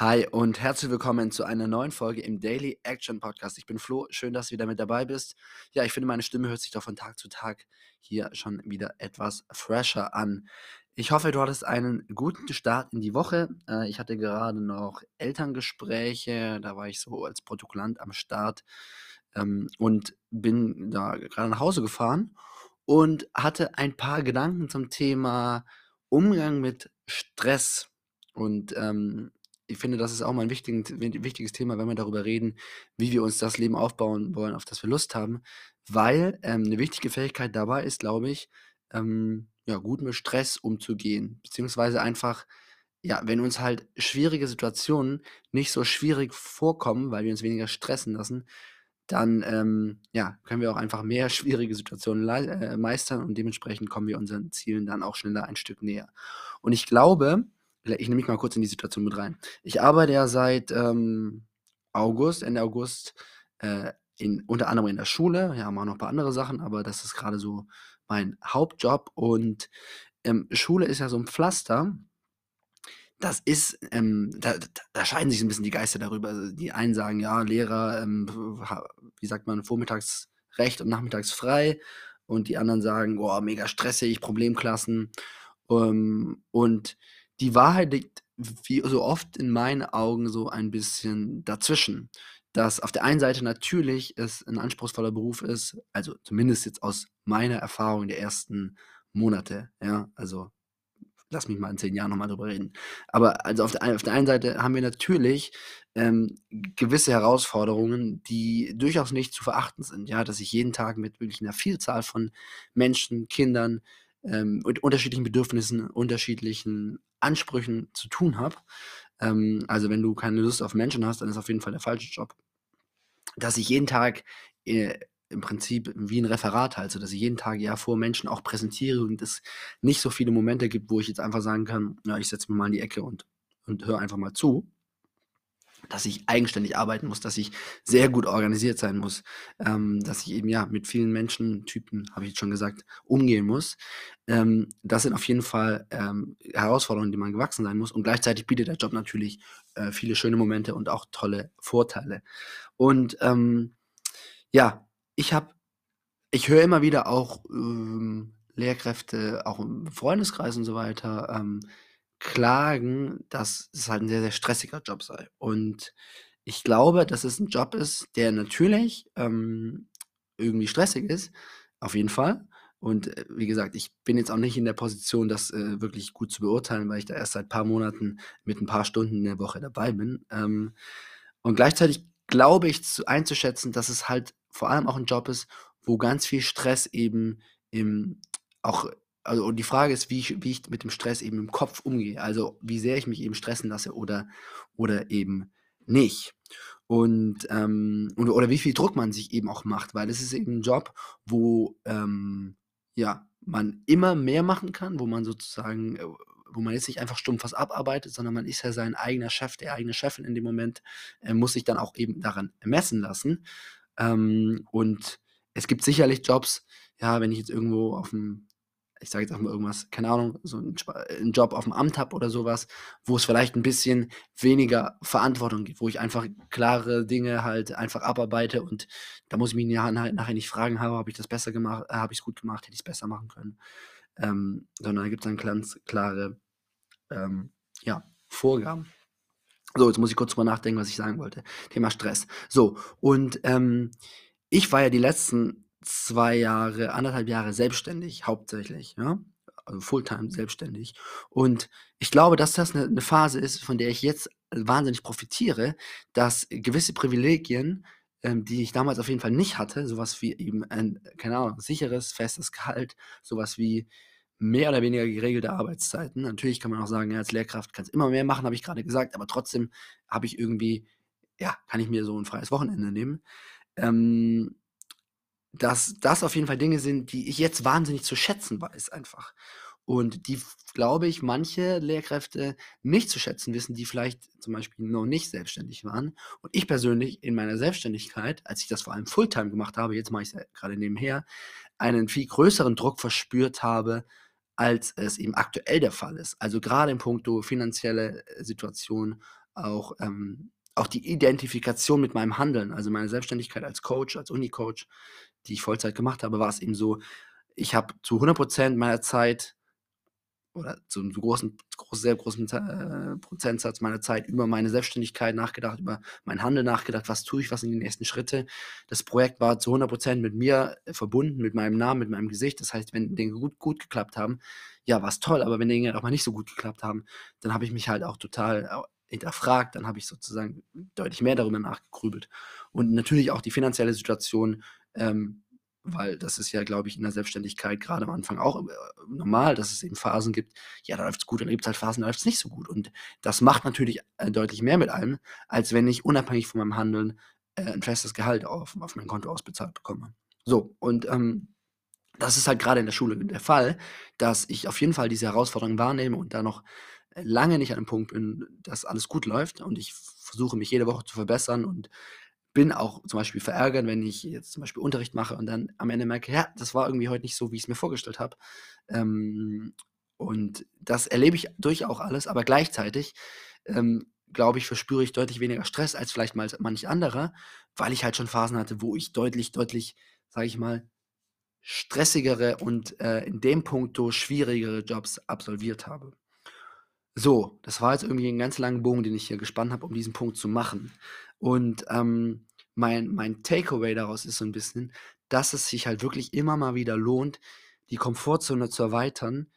Hi und herzlich willkommen zu einer neuen Folge im Daily Action Podcast. Ich bin Flo, schön, dass du wieder mit dabei bist. Ja, ich finde, meine Stimme hört sich doch von Tag zu Tag hier schon wieder etwas fresher an. Ich hoffe, du hattest einen guten Start in die Woche. Äh, ich hatte gerade noch Elterngespräche, da war ich so als Protokollant am Start ähm, und bin da gerade nach Hause gefahren und hatte ein paar Gedanken zum Thema Umgang mit Stress. Und ähm, ich finde, das ist auch mal ein wichtiges Thema, wenn wir darüber reden, wie wir uns das Leben aufbauen wollen, auf das wir Lust haben, weil, ähm, 'ne wichtige Fähigkeit dabei ist, glaube ich, ähm, ja, gut mit Stress umzugehen, beziehungsweise einfach, ja, wenn uns halt schwierige Situationen nicht so schwierig vorkommen, weil wir uns weniger stressen lassen, dann, ähm, ja, können wir auch einfach mehr schwierige Situationen äh, meistern und dementsprechend kommen wir unseren Zielen dann auch schneller ein Stück näher. Und ich glaube ich nehme mich mal kurz in die Situation mit rein. Ich arbeite ja seit, ähm, August Ende August, äh, in unter anderem in der Schule, ja, mache noch ein paar andere Sachen, aber das ist gerade so mein Hauptjob und, ähm, Schule ist ja so ein Pflaster. Das ist, ähm da da scheiden sich so 'n bisschen die Geister darüber. Also, die einen sagen: „Ja, Lehrer, ähm, wie sagt man, vormittags Recht und nachmittags frei.“ Und die anderen sagen: „Boah, mega stressig, Problemklassen.“ Ähm, und die Wahrheit liegt wie so oft in meinen Augen so ein bisschen dazwischen. Dass auf der einen Seite natürlich es 'n anspruchsvoller Beruf ist, also zumindest jetzt aus meiner Erfahrung der ersten Monate, ja? Also, lass mich mal in 10 Jahren noch mal drüber reden. Aber also auf der ein auf der einen Seite haben wir natürlich, ähm, gewisse Herausforderungen, die durchaus nicht zu verachten sind, ja? Dass ich jeden Tag mit wirklich 'ner Vielzahl von Menschen, Kindern, ähm, mit unterschiedlichen Bedürfnissen, unterschiedlichen Ansprüchen zu tun habe. Ähm, also, wenn du keine Lust auf Menschen hast, dann ist auf jeden Fall der falsche Job. Dass ich jeden Tag, äh, im Prinzip wie 'n Referat halte, so dass ich jeden Tag, ja, vor Menschen auch präsentiere und es nicht so viele Momente gibt, wo ich jetzt einfach sagen kann: „Ja, ich setze mich mal in die Ecke und und höre einfach mal zu.“ Dass ich eigenständig arbeiten muss, dass ich sehr gut organisiert sein muss, ähm, dass ich eben, ja, mit vielen Menschentypen, habe ich jetzt schon gesagt, umgehen muss. Ähm, das sind auf jeden Fall, ähm, Herausforderungen, denen man gewachsen sein muss und gleichzeitig bietet der Job natürlich, äh, viele schöne Momente und auch tolle Vorteile. Und, ähm, ja, ich habe ich höre immer wieder auch, ähm, Lehrkräfte, auch im Freundeskreis und so weiter, ähm, klagen, dass es halt 'n sehr, sehr stressiger Job sei. Und ich glaube, dass es 'n Job ist, der natürlich, ähm, irgendwie stressig ist, auf jeden Fall. Und, äh, wie gesagt, ich bin jetzt auch nicht in der Position, das, äh, wirklich gut zu beurteilen, weil ich da erst seit paar Monaten mit 'n paar Stunden in der Woche dabei bin. Ähm, und gleichzeitig glaube ich zu einzuschätzen, dass es halt vor allem auch 'n Job ist, wo ganz viel Stress eben im auch also, und die Frage ist, wie ich wie ich mit dem Stress eben im Kopf umgehe. Also, wie sehr ich mich eben stressen lasse oder oder eben nicht. Und, ähm oder oder wie viel Druck man sich eben auch macht, weil es ist eben 'n Job, wo, ähm, ja, man immer mehr machen kann, wo man sozusagen äh, wo man jetzt nicht einfach stumpf was abarbeitet, sondern man ist ja sein eigener Chef, der eigene Chefin in dem Moment, äh, muss sich dann auch eben daran messen lassen. Ähm, und es gibt sicherlich Jobs, ja, wenn ich jetzt irgendwo auf'm ich sage jetzt einfach mal irgendwas, keine Ahnung, so 'n Sp 'n Job auf'm Amt habe oder so was, wo es vielleicht 'n bisschen weniger Verantwortung gibt, wo ich einfach klare Dinge halt einfach abarbeite und da muss ich mich nachher nicht fragen: „Ha habe ich das besser gemacht äh, habe ich's gut gemacht? Hätte ich's besser machen können?“ Ähm, sondern da gibt's dann ganz klare, ähm, ja, Vorgaben. So, jetzt muss ich kurz drüber nachdenken, was ich sagen wollte. Thema Stress. So, und, ähm, ich war ja die letzten 2 Jahre, 1 1/2 Jahre selbstständig hauptsächlich, ja, also Fulltime selbstständig. Und ich glaube, dass das 'ne 'ne Phase ist, von der ich jetzt wahnsinnig profitiere, dass gewisse Privilegien, ähm, die ich damals auf jeden Fall nicht hatte, so was wie eben ein, keine Ahnung, sicheres, festes Gehalt, so was wie mehr oder weniger geregelte Arbeitszeiten. Natürlich kann man auch sagen, ja, als Lehrkraft kannst immer mehr machen, habe ich grade gesagt, aber trotzdem habe ich irgendwie ja, kann ich mir so 'n freies Wochenende nehmen. Ähm dass das auf jeden Fall Dinge sind, die ich jetzt wahnsinnig zu schätzen weiß einfach. Und die glaube ich, manche Lehrkräfte nicht zu schätzen wissen, die vielleicht zum Beispiel noch nicht selbstständig waren. Und ich persönlich in meiner Selbstständigkeit, als ich das vor allem Fulltime gemacht habe, jetzt mache ich's ja grade nebenher, einen viel größeren Druck verspürt habe, als es eben aktuell der Fall ist. Also, grade in puncto finanzielle, äh, Situation, auch, ähm auch die Identifikation mit meinem Handeln, also meine Selbstständigkeit als Coach, als Uni-Coach, die ich Vollzeit gemacht habe, war es eben so, ich habe zu 100% meiner Zeit oder zu einem großen groß sehr großen äh, Prozentsatz meiner Zeit über meine Selbstständigkeit nachgedacht, über mein Handeln nachgedacht, was tue ich, was sind die nächsten Schritte. Das Projekt war zu 100% mit mir verbunden, mit meinem Namen, mit meinem Gesicht. Das heißt, wenn Dinge gut gut geklappt haben, ja, war's toll, aber wenn Dinge auch mal nicht so gut geklappt haben, dann habe ich mich halt auch total hinterfragt, dann habe ich sozusagen deutlich mehr darüber nachgegrübelt. Und natürlich auch die finanzielle Situation, ähm, weil das ist ja, glaube ich, in der Selbstständigkeit gerade am Anfang auch äh, normal, dass es eben Phasen gibt, ja, da läuft es gut, dann gibt es halt Phasen, da läuft es nicht so gut. Und das macht natürlich äh, deutlich mehr mit einem, als wenn ich unabhängig von meinem Handeln äh, ein festes Gehalt auf, auf mein Konto ausbezahlt bekomme. So, und ähm, das ist halt gerade in der Schule der Fall, dass ich auf jeden Fall diese Herausforderung wahrnehme und da noch lange nicht an einem Punkt bin, dass alles gut läuft und ich versuche mich jede Woche zu verbessern und bin auch zum Beispiel verärgert, wenn ich jetzt zum Beispiel Unterricht mache und dann am Ende merke, ja, das war irgendwie heute nicht so, wie ich es mir vorgestellt habe. Ähm, und das erlebe ich durch auch alles, aber gleichzeitig, ähm, glaube ich, verspüre ich deutlich weniger Stress als vielleicht mal manch anderer, weil ich halt schon Phasen hatte, wo ich deutlich, deutlich, sage ich mal, stressigere und äh, in dem Punkto schwierigere Jobs absolviert habe. So, das war jetzt irgendwie ein ganz langer Bogen, den ich hier gespannt habe, um diesen Punkt zu machen. Und ähm, mein, mein Takeaway daraus ist so ein bisschen, dass es sich halt wirklich immer mal wieder lohnt, die Komfortzone zu erweitern,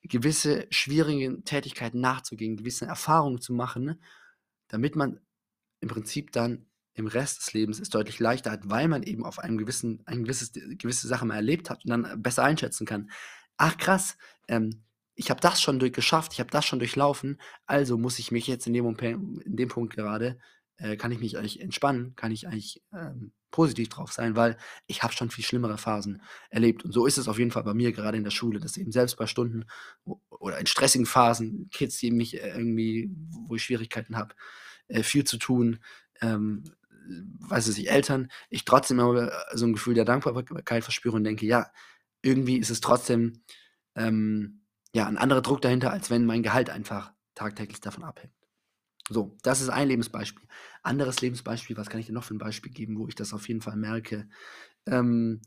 gewisse schwierige Tätigkeiten nachzugehen, gewisse Erfahrungen zu machen, damit man im Prinzip dann im Rest des Lebens es deutlich leichter hat, weil man eben auf einem gewissen, ein gewisses, gewisse Sache mal erlebt hat und dann besser einschätzen kann. Ach krass, ähm, ich habe das schon geschafft, ich habe das schon durchlaufen, also muss ich mich jetzt in dem, in dem Punkt gerade äh, kann ich mich eigentlich entspannen, kann ich eigentlich ähm, positiv drauf sein, weil ich habe schon viel schlimmere Phasen erlebt. Und so ist es auf jeden Fall bei mir gerade in der Schule, dass eben selbst bei Stunden oder in stressigen Phasen, Kids, die mich äh, irgendwie, wo ich Schwierigkeiten habe, äh, viel zu tun, ähm, weiß es nicht, Eltern, ich trotzdem immer äh, so ein Gefühl der Dankbarkeit verspüre und denke, ja, irgendwie ist es trotzdem ähm, ja, ein anderer Druck dahinter, als wenn mein Gehalt einfach tagtäglich davon abhängt. So, das ist ein Lebensbeispiel. Anderes Lebensbeispiel, was kann ich dir noch für ein Beispiel geben, wo ich das auf jeden Fall merke? Ähm,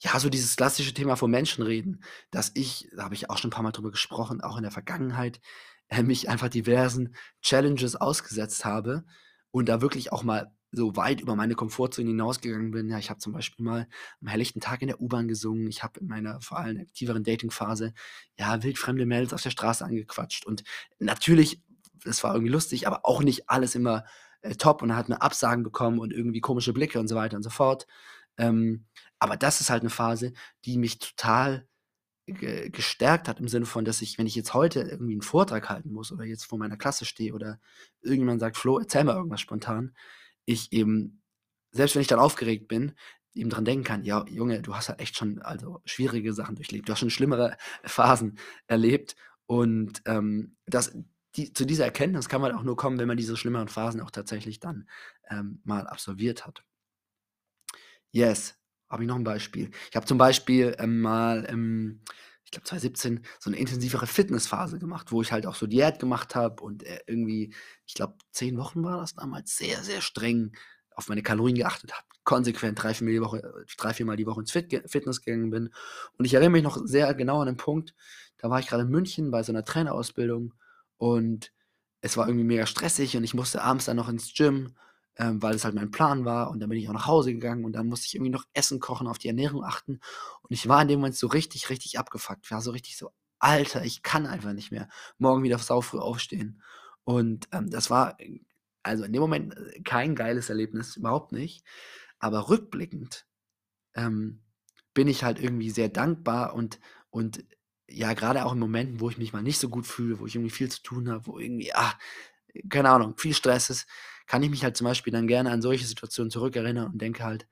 ja, so dieses klassische Thema von Menschen reden, dass ich, da habe ich auch schon ein paar Mal drüber gesprochen, auch in der Vergangenheit, äh, mich einfach diversen Challenges ausgesetzt habe und da wirklich auch mal so weit über meine Komfortzone hinausgegangen bin. Ja, ich habe zum Beispiel mal am helllichten Tag in der U-Bahn gesungen. Ich habe in meiner vor allem aktiveren Dating-Phase ja wildfremde Mädels auf der Straße angequatscht. Und natürlich das war irgendwie lustig, aber auch nicht alles immer äh, top und dann hat man Absagen bekommen und irgendwie komische Blicke und so weiter und so fort. Ähm, aber das ist halt eine Phase, die mich total ge gestärkt hat im Sinne von, dass ich, wenn ich jetzt heute irgendwie einen Vortrag halten muss oder jetzt vor meiner Klasse stehe oder irgendjemand sagt: „Flo, erzähl mal irgendwas spontan“, ich eben, selbst wenn ich dann aufgeregt bin, eben dran denken kann: „Ja, Junge, du hast halt echt schon, also, schwierige Sachen durchlebt. Du hast schon schlimmere Phasen erlebt“ und, ähm, das die, zu dieser Erkenntnis kann man auch nur kommen, wenn man diese schlimmeren Phasen auch tatsächlich dann ähm, mal absolviert hat. Yes, habe ich noch ein Beispiel. Ich habe zum Beispiel ähm, mal, ich glaube 2017, so eine intensivere Fitnessphase gemacht, wo ich halt auch so Diät gemacht habe und äh, irgendwie, ich glaube, zehn Wochen war das damals, sehr, sehr streng auf meine Kalorien geachtet habe, konsequent drei, vier Mal die Woche, drei, vier Mal die Woche ins Fit Fitness gegangen bin. Und ich erinnere mich noch sehr genau an den Punkt, da war ich gerade in München bei so einer Trainerausbildung und es war irgendwie mega stressig und ich musste abends dann noch ins Gym, ähm, weil es halt mein Plan war. Und dann bin ich auch nach Hause gegangen und dann musste ich irgendwie noch Essen kochen, auf die Ernährung achten. Und ich war in dem Moment so richtig, richtig abgefuckt. Ich war so richtig so, Alter, ich kann einfach nicht mehr morgen wieder saufrüh aufstehen. Und ähm, das war also in dem Moment äh, kein geiles Erlebnis, überhaupt nicht. Aber rückblickend ähm, bin ich halt irgendwie sehr dankbar und, und ja, gerade auch in Momenten, wo ich mich mal nicht so gut fühle, wo ich irgendwie viel zu tun habe, wo irgendwie, ah, keine Ahnung, viel Stress ist, kann ich mich halt zum Beispiel dann gerne an solche Situationen zurückerinnern und denke halt,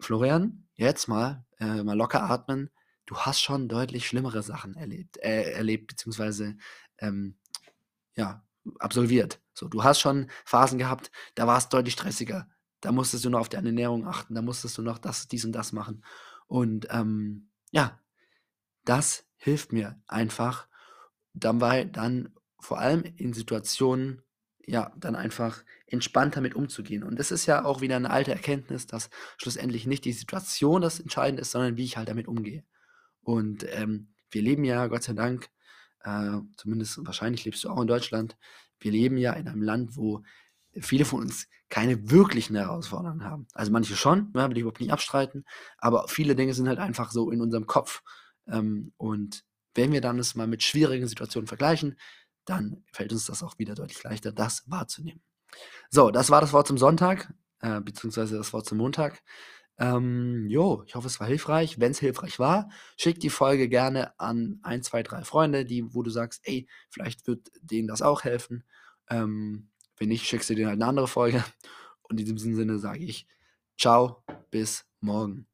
Florian, jetzt mal, äh, mal locker atmen. Du hast schon deutlich schlimmere Sachen erlebt, äh, erlebt beziehungsweise ähm, ja, absolviert. So, du hast schon Phasen gehabt, da war es deutlich stressiger. Da musstest du noch auf deine Ernährung achten, da musstest du noch das, dies und das machen. Und ähm, ja, das hilft mir einfach dabei dann vor allem in Situationen ja, dann einfach entspannter mit umzugehen. Und das ist ja auch wieder eine alte Erkenntnis, dass schlussendlich nicht die Situation das Entscheidende ist, sondern wie ich halt damit umgehe. Und, ähm, wir leben ja, Gott sei Dank, äh, zumindest wahrscheinlich lebst du auch in Deutschland wir leben ja in einem Land, wo viele von uns keine wirklichen Herausforderungen haben. Also, manche schon, ne, will ich überhaupt nicht abstreiten, aber viele Dinge sind halt einfach so in unserem Kopf. Ähm, und wenn wir dann es mal mit schwierigen Situationen vergleichen, dann fällt uns das auch wieder deutlich leichter, das wahrzunehmen. So, das war das Wort zum Sonntag, äh, beziehungsweise das Wort zum Montag. Ähm, jo, ich hoffe, es war hilfreich. Wenn es hilfreich war, schick die Folge gerne an ein, zwei, drei Freunde, die, wo du sagst, ey, vielleicht wird denen das auch helfen. Ähm, wenn nicht, schickst du denen halt eine andere Folge. Und in diesem Sinne sage ich, ciao, bis morgen.